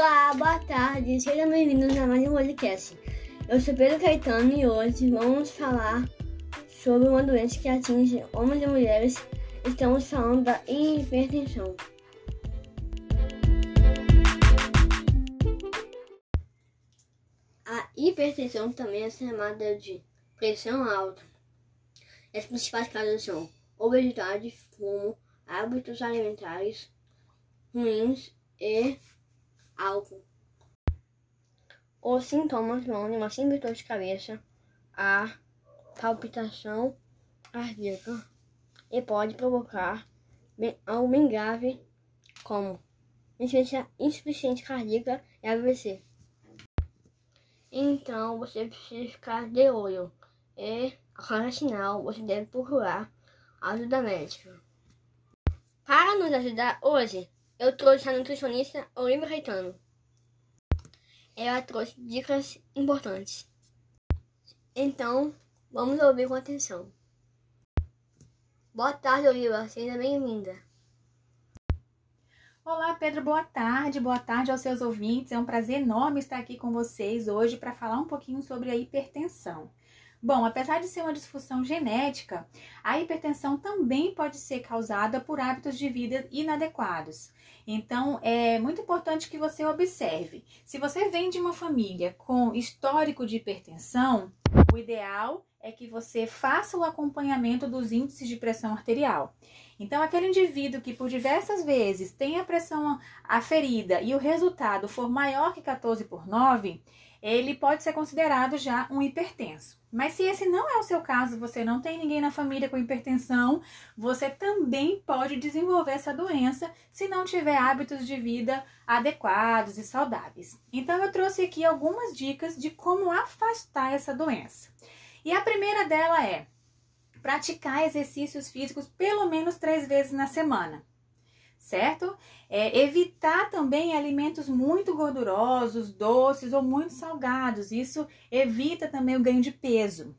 Olá, boa tarde, sejam bem-vindos a mais um podcast. Eu sou Pedro Caetano e hoje vamos falar sobre uma doença que atinge homens e mulheres. Estamos falando da hipertensão. A hipertensão também é chamada de pressão alta. As principais causas são obesidade, fumo, hábitos alimentares ruins e álcool. Os sintomas vão de uma simples dor de cabeça a palpitação cardíaca e pode provocar algo bem grave como insuficiência cardíaca e AVC. Então você precisa ficar de olho e a cada sinal você deve procurar ajuda médica. Para nos ajudar hoje, eu trouxe a nutricionista Olivia Caetano. Ela trouxe dicas importantes. Então, vamos ouvir com atenção. Boa tarde, Olivia. Seja bem-vinda. Olá, Pedro. Boa tarde. Boa tarde aos seus ouvintes. É um prazer enorme estar aqui com vocês hoje para falar um pouquinho sobre a hipertensão. Bom, apesar de ser uma disfunção genética, a hipertensão também pode ser causada por hábitos de vida inadequados. Então, é muito importante que você observe. Se você vem de uma família com histórico de hipertensão, o ideal é que você faça o acompanhamento dos índices de pressão arterial. Então, aquele indivíduo que por diversas vezes tem a pressão aferida e o resultado for maior que 14 por 9, ele pode ser considerado já um hipertenso. Mas se esse não é o seu caso, você não tem ninguém na família com hipertensão, você também pode desenvolver essa doença se não tiver hábitos de vida adequados e saudáveis. Então eu trouxe aqui algumas dicas de como afastar essa doença. E a primeira dela é praticar exercícios físicos pelo menos três vezes na semana certo? É, evitar também alimentos muito gordurosos, doces ou muito salgados. Isso evita também o ganho de peso.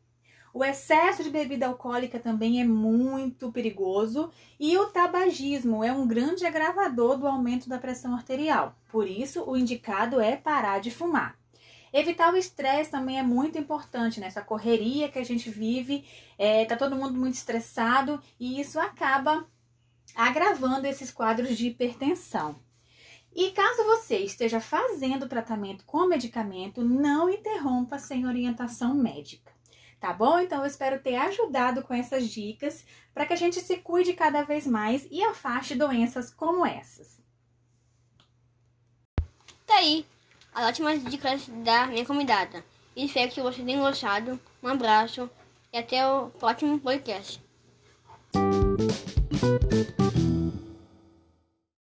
O excesso de bebida alcoólica também é muito perigoso e o tabagismo é um grande agravador do aumento da pressão arterial. Por isso, o indicado é parar de fumar. Evitar o estresse também é muito importante nessa correria que a gente vive, é, tá todo mundo muito estressado e isso acaba agravando esses quadros de hipertensão. E caso você esteja fazendo tratamento com medicamento, não interrompa sem orientação médica. Tá bom? Então eu espero ter ajudado com essas dicas para que a gente se cuide cada vez mais e afaste doenças como essas. Tá aí as ótimas dicas da minha convidada. Espero que você tenha gostado. Um abraço e até o próximo podcast.